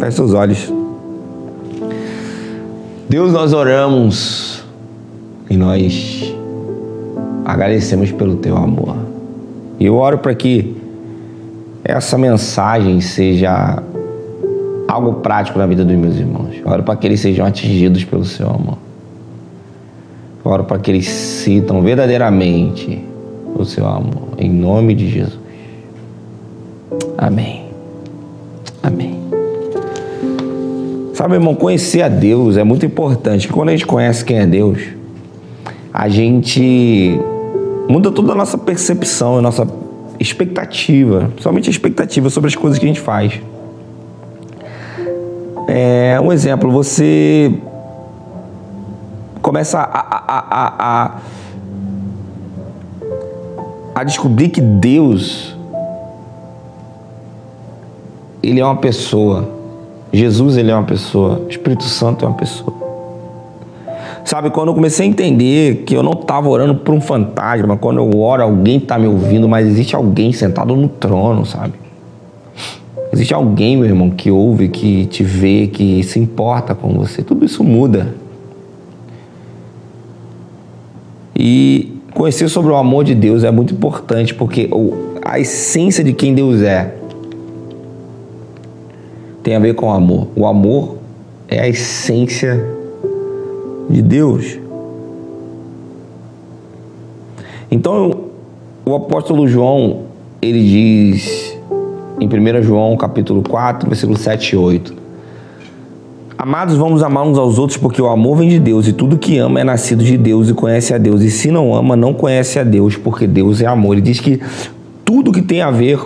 Feche seus olhos. Deus, nós oramos e nós agradecemos pelo teu amor. E eu oro para que essa mensagem seja algo prático na vida dos meus irmãos. Eu oro para que eles sejam atingidos pelo seu amor. Eu oro para que eles sintam verdadeiramente o seu amor. Em nome de Jesus. Amém. Amém. Sabe, irmão, conhecer a Deus é muito importante. Quando a gente conhece quem é Deus, a gente muda toda a nossa percepção, a nossa expectativa, somente a expectativa sobre as coisas que a gente faz. É, um exemplo, você começa a, a, a, a descobrir que Deus ele é uma pessoa. Jesus ele é uma pessoa, o Espírito Santo é uma pessoa. Sabe, quando eu comecei a entender que eu não estava orando por um fantasma, quando eu oro, alguém está me ouvindo, mas existe alguém sentado no trono, sabe? Existe alguém, meu irmão, que ouve, que te vê, que se importa com você. Tudo isso muda. E conhecer sobre o amor de Deus é muito importante, porque a essência de quem Deus é tem a ver com o amor. O amor é a essência de Deus. Então, o apóstolo João, ele diz em 1 João, capítulo 4, versículo 7 e 8: Amados, vamos amar uns aos outros, porque o amor vem de Deus, e tudo que ama é nascido de Deus e conhece a Deus. E se não ama, não conhece a Deus, porque Deus é amor. Ele diz que tudo que tem a ver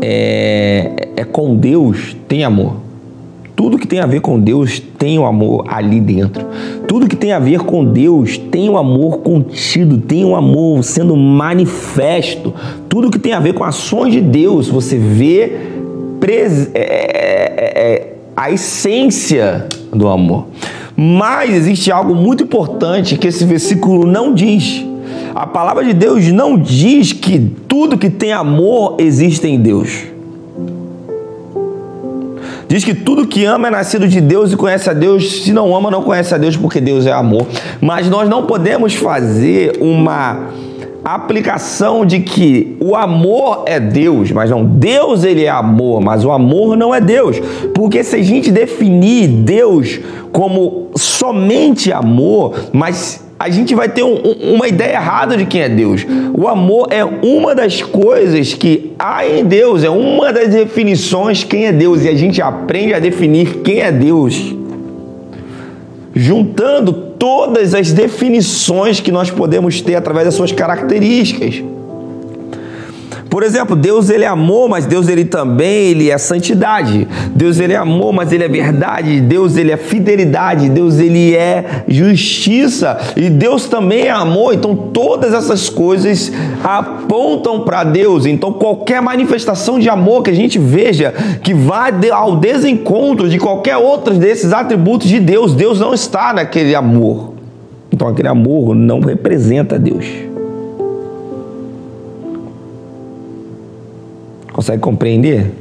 é, é com Deus tem amor. Tudo que tem a ver com Deus tem o amor ali dentro. Tudo que tem a ver com Deus tem o amor contido, tem o amor sendo manifesto. Tudo que tem a ver com ações de Deus, você vê pres... é, é, é, a essência do amor. Mas existe algo muito importante que esse versículo não diz. A palavra de Deus não diz que tudo que tem amor existe em Deus. Diz que tudo que ama é nascido de Deus e conhece a Deus. Se não ama, não conhece a Deus, porque Deus é amor. Mas nós não podemos fazer uma aplicação de que o amor é Deus, mas não Deus ele é amor, mas o amor não é Deus. Porque se a gente definir Deus como somente amor, mas a gente vai ter um, uma ideia errada de quem é Deus. O amor é uma das coisas que há em Deus, é uma das definições quem é Deus. E a gente aprende a definir quem é Deus. Juntando todas as definições que nós podemos ter através das suas características. Por exemplo, Deus ele é amor, mas Deus ele também ele é santidade. Deus ele é amor, mas ele é verdade. Deus ele é fidelidade. Deus ele é justiça. E Deus também é amor. Então todas essas coisas apontam para Deus. Então qualquer manifestação de amor que a gente veja que vai ao desencontro de qualquer outro desses atributos de Deus, Deus não está naquele amor. Então aquele amor não representa Deus. Consegue compreender?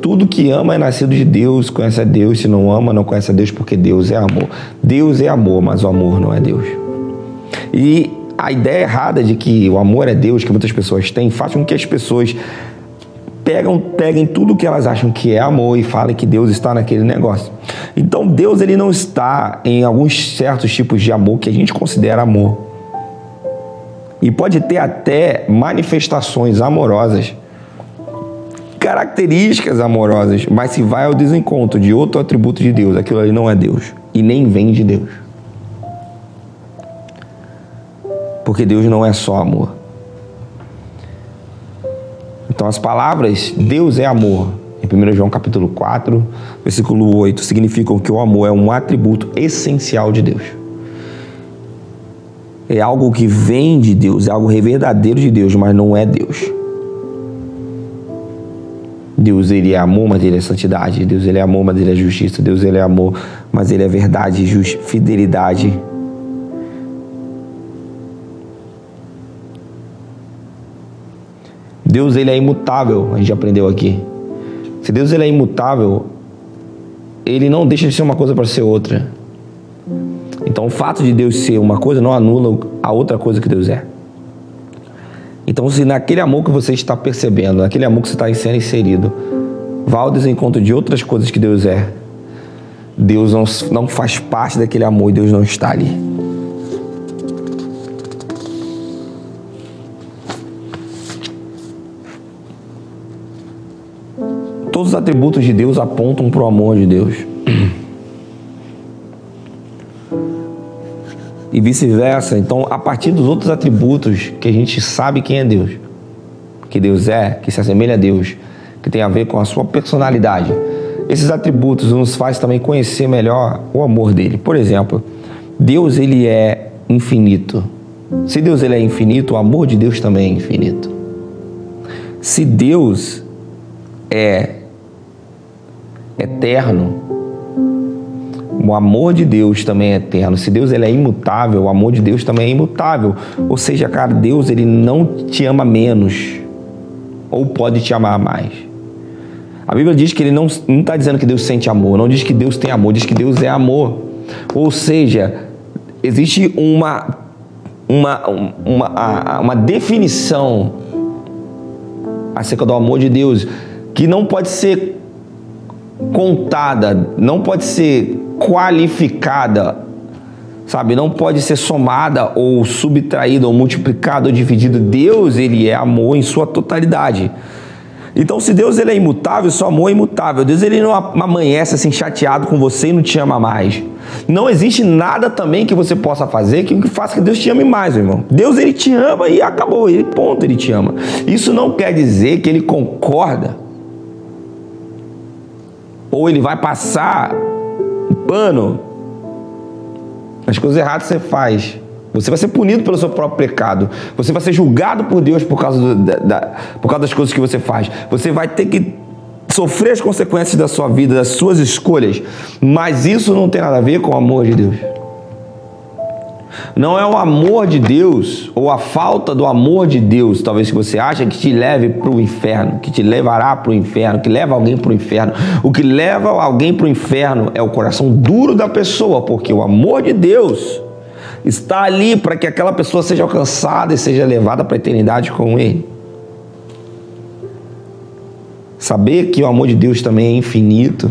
Tudo que ama é nascido de Deus, conhece a Deus. Se não ama, não conhece a Deus, porque Deus é amor. Deus é amor, mas o amor não é Deus. E a ideia errada de que o amor é Deus, que muitas pessoas têm, faz com que as pessoas pegam, peguem tudo que elas acham que é amor e falem que Deus está naquele negócio. Então Deus ele não está em alguns certos tipos de amor que a gente considera amor e pode ter até manifestações amorosas, características amorosas, mas se vai ao desencontro de outro atributo de Deus, aquilo ali não é Deus e nem vem de Deus. Porque Deus não é só amor. Então as palavras Deus é amor, em 1 João capítulo 4, versículo 8, significam que o amor é um atributo essencial de Deus é algo que vem de Deus, é algo verdadeiro de Deus, mas não é Deus. Deus ele é amor, mas ele é santidade. Deus ele é amor, mas ele é justiça. Deus ele é amor, mas ele é verdade, just, fidelidade. Deus ele é imutável, a gente aprendeu aqui. Se Deus ele é imutável, ele não deixa de ser uma coisa para ser outra. Então o fato de Deus ser uma coisa não anula a outra coisa que Deus é. Então se naquele amor que você está percebendo, naquele amor que você está sendo inserido, vá ao desencontro de outras coisas que Deus é, Deus não, não faz parte daquele amor e Deus não está ali. Todos os atributos de Deus apontam para o amor de Deus. E vice-versa. Então, a partir dos outros atributos que a gente sabe quem é Deus, que Deus é, que se assemelha a Deus, que tem a ver com a sua personalidade, esses atributos nos faz também conhecer melhor o amor dele. Por exemplo, Deus ele é infinito. Se Deus ele é infinito, o amor de Deus também é infinito. Se Deus é eterno, o amor de Deus também é eterno. Se Deus ele é imutável, o amor de Deus também é imutável. Ou seja, cara, Deus ele não te ama menos ou pode te amar mais. A Bíblia diz que ele não está dizendo que Deus sente amor, não diz que Deus tem amor, diz que Deus é amor. Ou seja, existe uma, uma, uma, uma definição acerca do amor de Deus que não pode ser contada, não pode ser qualificada, sabe? Não pode ser somada ou subtraída ou multiplicada ou dividida. Deus, ele é amor em sua totalidade. Então, se Deus ele é imutável, seu amor é imutável. Deus ele não amanhece assim chateado com você e não te ama mais. Não existe nada também que você possa fazer que faça que Deus te ame mais, irmão. Deus ele te ama e acabou, ele ponto, ele te ama. Isso não quer dizer que ele concorda ou ele vai passar pano nas coisas erradas você faz. Você vai ser punido pelo seu próprio pecado. Você vai ser julgado por Deus por causa, do, da, da, por causa das coisas que você faz. Você vai ter que sofrer as consequências da sua vida, das suas escolhas. Mas isso não tem nada a ver com o amor de Deus. Não é o amor de Deus ou a falta do amor de Deus, talvez que você acha que te leve para o inferno, que te levará para o inferno, que leva alguém para o inferno. O que leva alguém para o inferno é o coração duro da pessoa, porque o amor de Deus está ali para que aquela pessoa seja alcançada e seja levada para a eternidade com Ele. Saber que o amor de Deus também é infinito.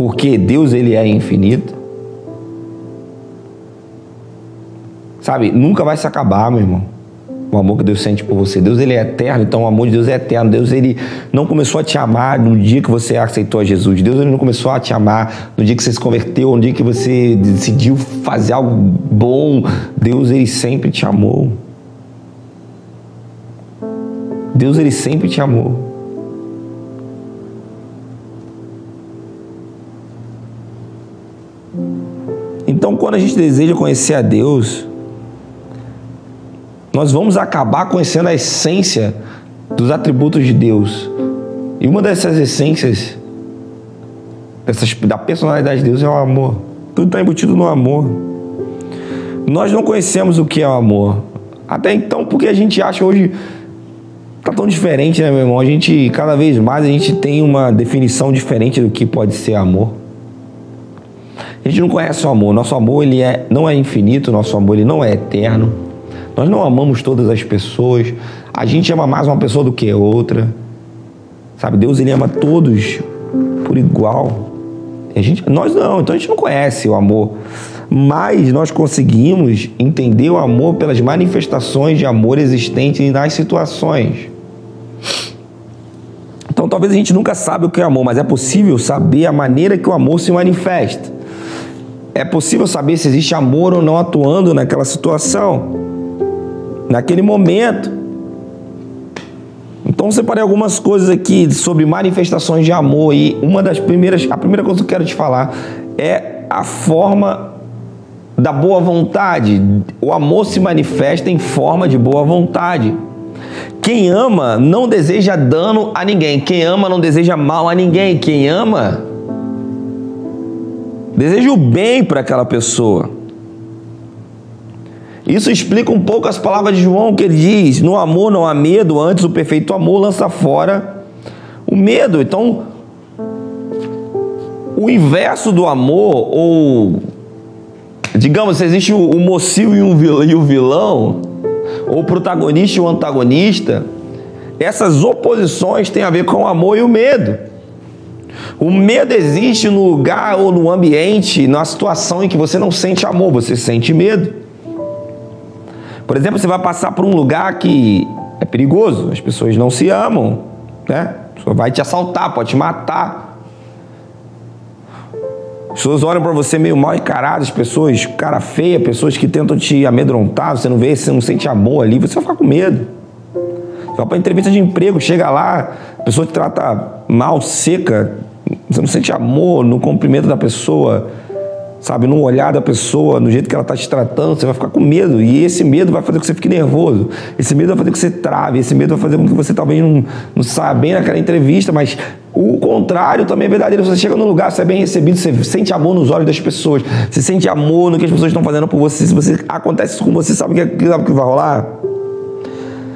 Porque Deus ele é infinito. Sabe, nunca vai se acabar, meu irmão o amor que Deus sente por você. Deus ele é eterno, então o amor de Deus é eterno. Deus ele não começou a te amar no dia que você aceitou a Jesus. Deus ele não começou a te amar no dia que você se converteu, no dia que você decidiu fazer algo bom. Deus ele sempre te amou. Deus ele sempre te amou. Então, quando a gente deseja conhecer a Deus, nós vamos acabar conhecendo a essência dos atributos de Deus. E uma dessas essências dessas, da personalidade de Deus é o amor. Tudo está embutido no amor. Nós não conhecemos o que é o amor. Até então, porque a gente acha hoje tá tão diferente, né, meu irmão? A gente cada vez mais a gente tem uma definição diferente do que pode ser amor. A gente não conhece o amor. Nosso amor ele é não é infinito, nosso amor ele não é eterno. Nós não amamos todas as pessoas. A gente ama mais uma pessoa do que outra. Sabe, Deus ele ama todos por igual. A gente, nós não, então a gente não conhece o amor. Mas nós conseguimos entender o amor pelas manifestações de amor existentes nas situações. Então talvez a gente nunca sabe o que é amor, mas é possível saber a maneira que o amor se manifesta. É possível saber se existe amor ou não atuando naquela situação naquele momento. Então separei algumas coisas aqui sobre manifestações de amor e uma das primeiras, a primeira coisa que eu quero te falar é a forma da boa vontade. O amor se manifesta em forma de boa vontade. Quem ama não deseja dano a ninguém. Quem ama não deseja mal a ninguém. Quem ama deseja o bem para aquela pessoa. Isso explica um pouco as palavras de João que ele diz: no amor não há medo, antes o perfeito amor lança fora o medo. Então, o inverso do amor, ou digamos, se existe o, mocinho e, e o vilão, ou o protagonista e o antagonista, essas oposições têm a ver com o amor e o medo. O medo existe no lugar ou no ambiente, na situação em que você não sente amor, você sente medo. Por exemplo, você vai passar por um lugar que é perigoso, as pessoas não se amam, né? Pessoa vai te assaltar, pode te matar. As pessoas olham para você meio mal encaradas, pessoas cara feia, pessoas que tentam te amedrontar, você não vê, você não sente amor ali, você vai ficar com medo. Você vai para entrevista de emprego, chega lá, a pessoa te trata mal, seca, você não sente amor no cumprimento da pessoa, sabe, no olhar da pessoa, no jeito que ela está te tratando, você vai ficar com medo. E esse medo vai fazer com que você fique nervoso. Esse medo vai fazer com que você trave. Esse medo vai fazer com que você talvez não, não saia bem naquela entrevista, mas o contrário também é verdadeiro. Você chega num lugar, você é bem recebido, você sente amor nos olhos das pessoas, você sente amor no que as pessoas estão fazendo por você. Se você acontece com você, sabe o que, que vai rolar?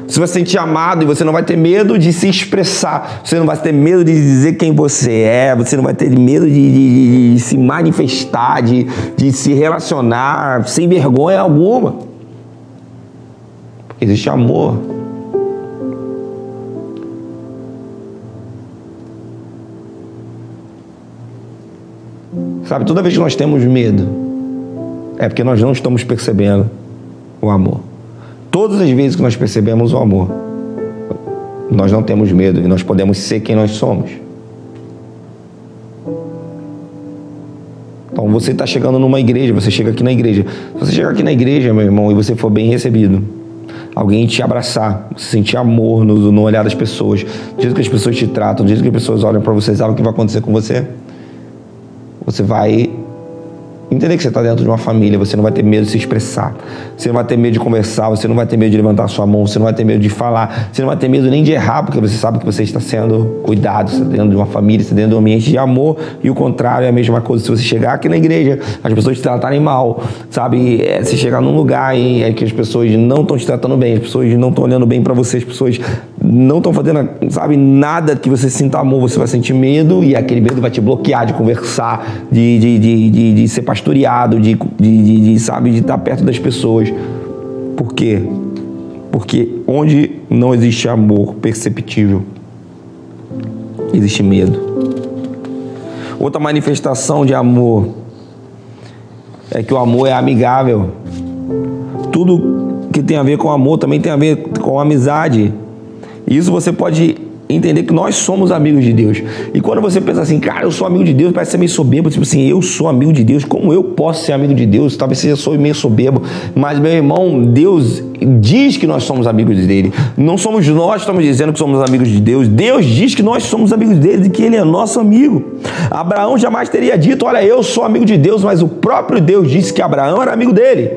Você vai se sentir amado e você não vai ter medo de se expressar. Você não vai ter medo de dizer quem você é. Você não vai ter medo de, de, de se manifestar, de, de se relacionar sem vergonha alguma. Porque existe amor. Sabe, toda vez que nós temos medo, é porque nós não estamos percebendo o amor. Todas as vezes que nós percebemos o amor, nós não temos medo e nós podemos ser quem nós somos. Então você está chegando numa igreja, você chega aqui na igreja. Se você chegar aqui na igreja, meu irmão, e você for bem recebido, alguém te abraçar, você sentir amor no, no olhar das pessoas, do jeito que as pessoas te tratam, do jeito que as pessoas olham para você, sabe o que vai acontecer com você? Você vai Entender que você está dentro de uma família, você não vai ter medo de se expressar, você não vai ter medo de conversar, você não vai ter medo de levantar sua mão, você não vai ter medo de falar, você não vai ter medo nem de errar, porque você sabe que você está sendo cuidado, você está dentro de uma família, você está dentro de um ambiente de amor, e o contrário é a mesma coisa. Se você chegar aqui na igreja, as pessoas te tratarem mal, sabe? É, se chegar num lugar em é que as pessoas não estão te tratando bem, as pessoas não estão olhando bem para você, as pessoas não estão fazendo, sabe, nada que você sinta amor, você vai sentir medo e aquele medo vai te bloquear de conversar, de, de, de, de, de ser pastoreado, de, de, de, sabe, de estar perto das pessoas. Por quê? Porque onde não existe amor perceptível, existe medo. Outra manifestação de amor é que o amor é amigável. Tudo que tem a ver com amor também tem a ver com amizade. Isso você pode entender que nós somos amigos de Deus. E quando você pensa assim, cara, eu sou amigo de Deus, parece ser meio soberbo, tipo assim, eu sou amigo de Deus, como eu posso ser amigo de Deus? Talvez seja sou meio soberbo, mas meu irmão, Deus diz que nós somos amigos dele. Não somos nós que estamos dizendo que somos amigos de Deus. Deus diz que nós somos amigos dele e que ele é nosso amigo. Abraão jamais teria dito, olha, eu sou amigo de Deus, mas o próprio Deus disse que Abraão era amigo dele.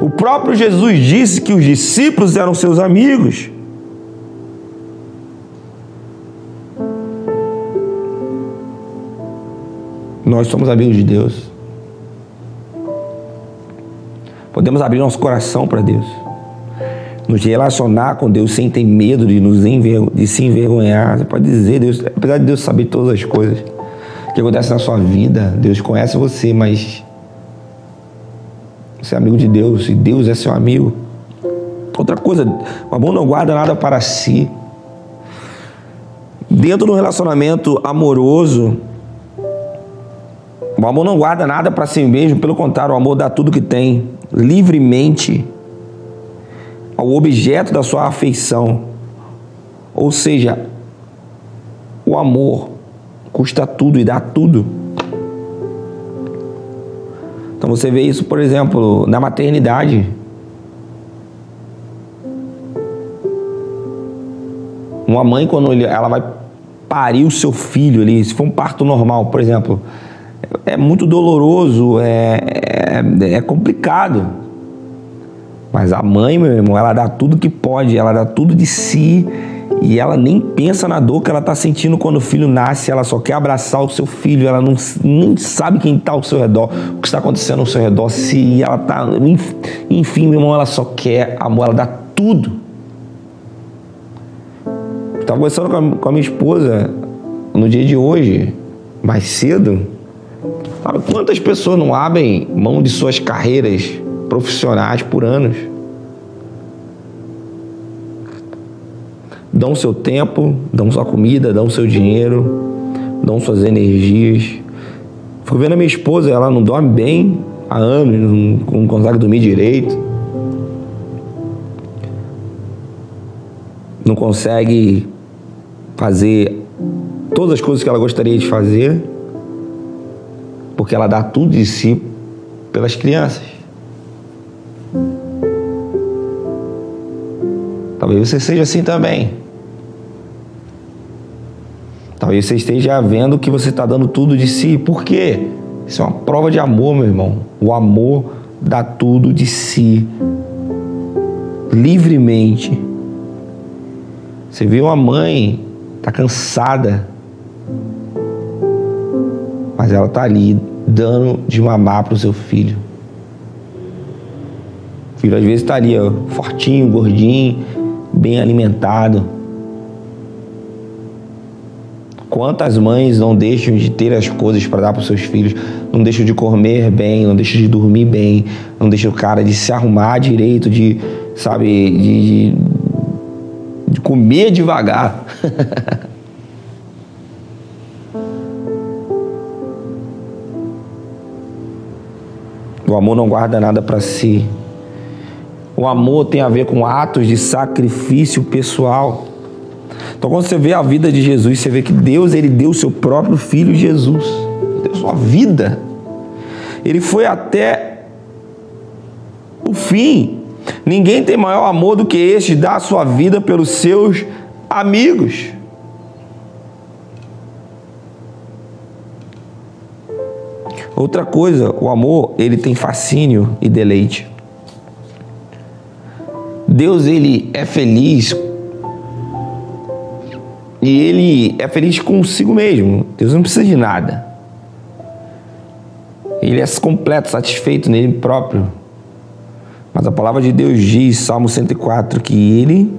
O próprio Jesus disse que os discípulos eram seus amigos. Nós somos amigos de Deus. Podemos abrir nosso coração para Deus. Nos relacionar com Deus sem ter medo de, nos de se envergonhar. Você pode dizer, Deus, apesar de Deus saber todas as coisas que acontecem na sua vida, Deus conhece você, mas você é amigo de Deus e Deus é seu amigo. Outra coisa, o amor não guarda nada para si. Dentro do relacionamento amoroso, o amor não guarda nada para si mesmo, pelo contrário, o amor dá tudo que tem, livremente, ao objeto da sua afeição. Ou seja, o amor custa tudo e dá tudo. Então você vê isso, por exemplo, na maternidade. Uma mãe, quando ela vai parir o seu filho ali, se for um parto normal, por exemplo, é muito doloroso, é, é, é complicado. Mas a mãe, meu irmão, ela dá tudo que pode, ela dá tudo de si e ela nem pensa na dor que ela está sentindo quando o filho nasce, ela só quer abraçar o seu filho, ela não nem sabe quem está ao seu redor, o que está acontecendo ao seu redor, se ela está. Enfim, meu irmão, ela só quer amor, ela dá tudo. Estava conversando com a, com a minha esposa no dia de hoje, mais cedo. Sabe quantas pessoas não abrem mão de suas carreiras profissionais por anos? dão seu tempo, dão sua comida, dão seu dinheiro, dão suas energias. Fui vendo a minha esposa, ela não dorme bem há anos, não, não consegue dormir direito. Não consegue fazer todas as coisas que ela gostaria de fazer, porque ela dá tudo de si pelas crianças. Talvez você seja assim também. Talvez você esteja vendo que você está dando tudo de si. Por quê? Isso é uma prova de amor, meu irmão. O amor dá tudo de si, livremente. Você vê uma mãe, está cansada, mas ela está ali dando de mamar para o seu filho. O filho às vezes está ali, ó, fortinho, gordinho, bem alimentado Quantas mães não deixam de ter as coisas para dar para os seus filhos, não deixam de comer bem, não deixam de dormir bem, não deixam o cara de se arrumar direito, de, sabe, de, de, de comer devagar. o amor não guarda nada para si. O amor tem a ver com atos de sacrifício pessoal. Então, quando você vê a vida de Jesus, você vê que Deus ele deu o seu próprio filho Jesus, deu sua vida. Ele foi até o fim. Ninguém tem maior amor do que este, dar a sua vida pelos seus amigos. Outra coisa, o amor, ele tem fascínio e deleite. Deus ele é feliz e ele é feliz consigo mesmo. Deus não precisa de nada. Ele é completo, satisfeito nele próprio. Mas a palavra de Deus diz, Salmo 104, que ele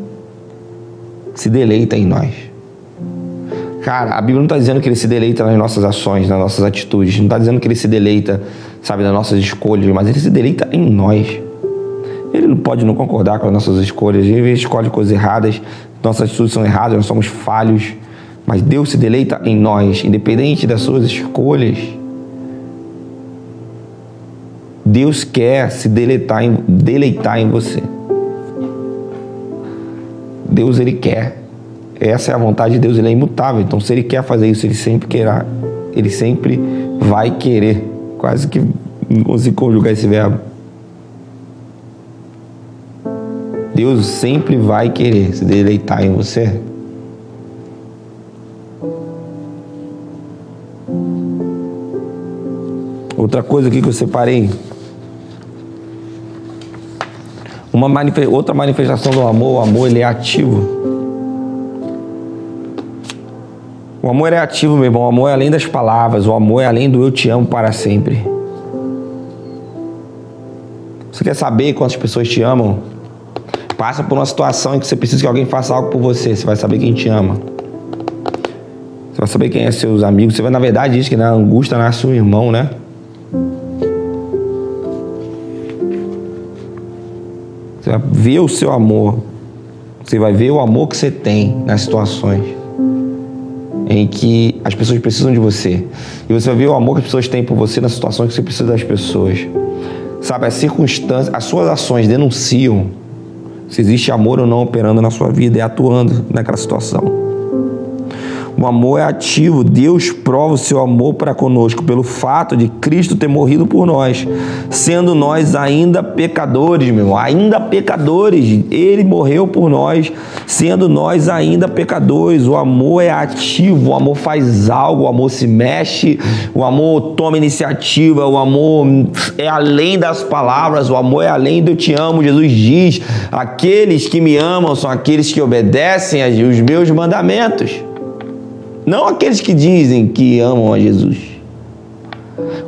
se deleita em nós. Cara, a Bíblia não está dizendo que ele se deleita nas nossas ações, nas nossas atitudes. Não está dizendo que ele se deleita, sabe, nas nossas escolhas, mas ele se deleita em nós. Ele não pode não concordar com as nossas escolhas. Ele escolhe coisas erradas, nossas atitudes são erradas, nós somos falhos. Mas Deus se deleita em nós, independente das suas escolhas. Deus quer se deleitar em, deleitar em você. Deus, Ele quer. Essa é a vontade de Deus, Ele é imutável. Então, se Ele quer fazer isso, Ele sempre querá. Ele sempre vai querer. Quase que não consigo conjugar esse verbo. Deus sempre vai querer se deleitar em você. Outra coisa aqui que eu separei. Uma outra manifestação do amor, o amor ele é ativo. O amor é ativo, meu irmão. O amor é além das palavras. O amor é além do eu te amo para sempre. Você quer saber quantas pessoas te amam? Passa por uma situação em que você precisa que alguém faça algo por você. Você vai saber quem te ama. Você vai saber quem é seus amigos. Você vai, na verdade, diz que na angústia nasce um irmão, né? Você vai ver o seu amor. Você vai ver o amor que você tem nas situações em que as pessoas precisam de você. E você vai ver o amor que as pessoas têm por você nas situações que você precisa das pessoas. Sabe, as circunstâncias, as suas ações denunciam se existe amor ou não operando na sua vida e atuando naquela situação. O amor é ativo. Deus prova o seu amor para conosco pelo fato de Cristo ter morrido por nós, sendo nós ainda pecadores, meu irmão, ainda pecadores. Ele morreu por nós, sendo nós ainda pecadores. O amor é ativo, o amor faz algo, o amor se mexe, o amor toma iniciativa, o amor é além das palavras, o amor é além do eu te amo. Jesus diz: aqueles que me amam são aqueles que obedecem os meus mandamentos. Não aqueles que dizem que amam a Jesus.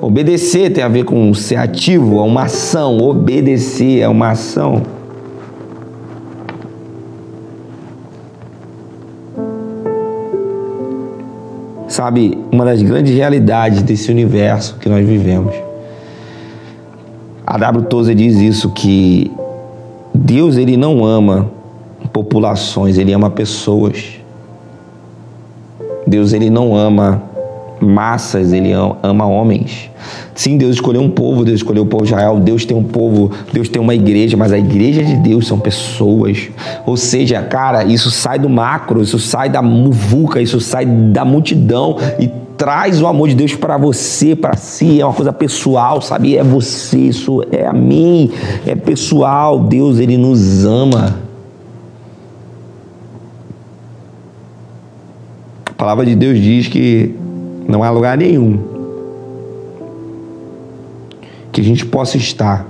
Obedecer tem a ver com ser ativo, é uma ação. Obedecer é uma ação. Sabe, uma das grandes realidades desse universo que nós vivemos. A W. Tozer diz isso que Deus ele não ama populações, ele ama pessoas. Deus ele não ama massas, ele ama homens. Sim, Deus escolheu um povo, Deus escolheu o povo de Israel, Deus tem um povo, Deus tem uma igreja, mas a igreja de Deus são pessoas. Ou seja, cara, isso sai do macro, isso sai da muvuca, isso sai da multidão e traz o amor de Deus para você, para si, é uma coisa pessoal, sabe? É você, isso é a mim, é pessoal. Deus, ele nos ama. Palavra de Deus diz que não há lugar nenhum que a gente possa estar.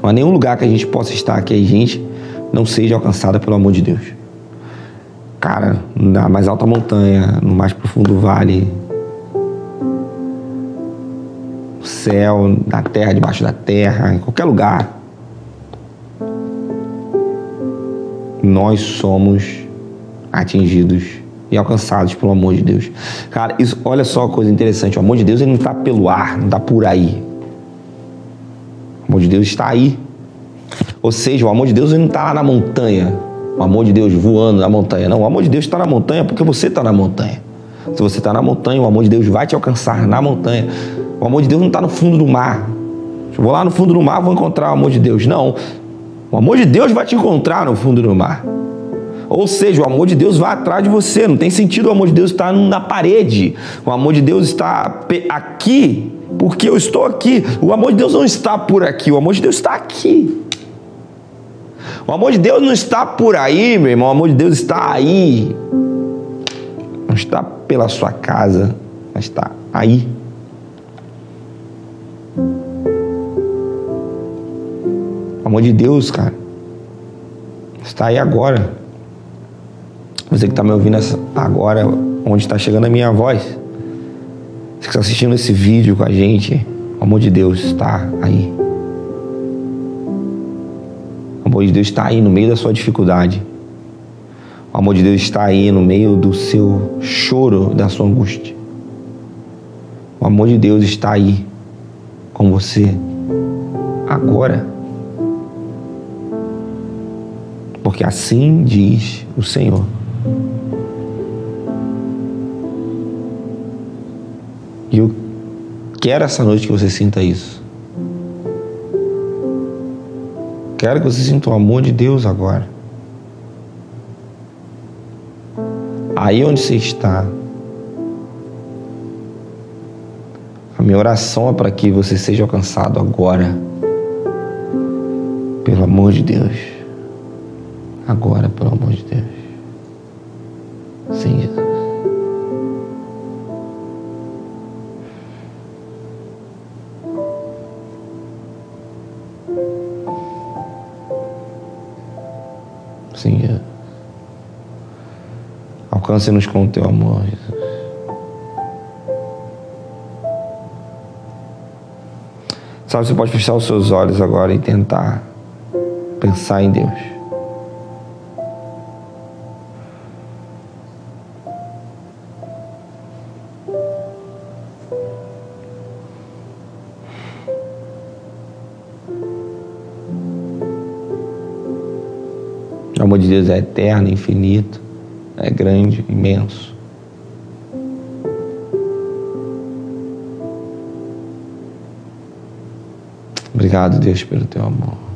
Não há nenhum lugar que a gente possa estar que a gente não seja alcançada pelo amor de Deus. Cara, na mais alta montanha, no mais profundo vale, no céu, na terra, debaixo da terra, em qualquer lugar. Nós somos atingidos e alcançados pelo amor de Deus. Cara, isso, olha só a coisa interessante. O amor de Deus ele não está pelo ar, não está por aí. O amor de Deus está aí. Ou seja, o amor de Deus ele não está lá na montanha. O amor de Deus voando na montanha. Não, o amor de Deus está na montanha porque você está na montanha. Se você está na montanha, o amor de Deus vai te alcançar na montanha. O amor de Deus não está no fundo do mar. Eu vou lá no fundo do mar, vou encontrar o amor de Deus. Não. O amor de Deus vai te encontrar no fundo do mar. Ou seja, o amor de Deus vai atrás de você. Não tem sentido o amor de Deus estar na parede. O amor de Deus está aqui porque eu estou aqui. O amor de Deus não está por aqui. O amor de Deus está aqui. O amor de Deus não está por aí, meu irmão. O amor de Deus está aí. Não está pela sua casa, mas está aí. O amor de Deus, cara, está aí agora. Você que está me ouvindo agora, onde está chegando a minha voz, você que está assistindo esse vídeo com a gente, o amor de Deus está aí. O amor de Deus está aí no meio da sua dificuldade. O amor de Deus está aí no meio do seu choro, da sua angústia. O amor de Deus está aí com você agora. Porque assim diz o Senhor. E eu quero essa noite que você sinta isso. Quero que você sinta o amor de Deus agora. Aí onde você está. A minha oração é para que você seja alcançado agora. Pelo amor de Deus. Agora, pelo amor de Deus. Sim, Jesus. Sim, Jesus. Alcance-nos com o teu amor, Jesus. Sabe, você pode fechar os seus olhos agora e tentar pensar em Deus. Deus é eterno, infinito, é grande, imenso. Obrigado, Deus, pelo teu amor.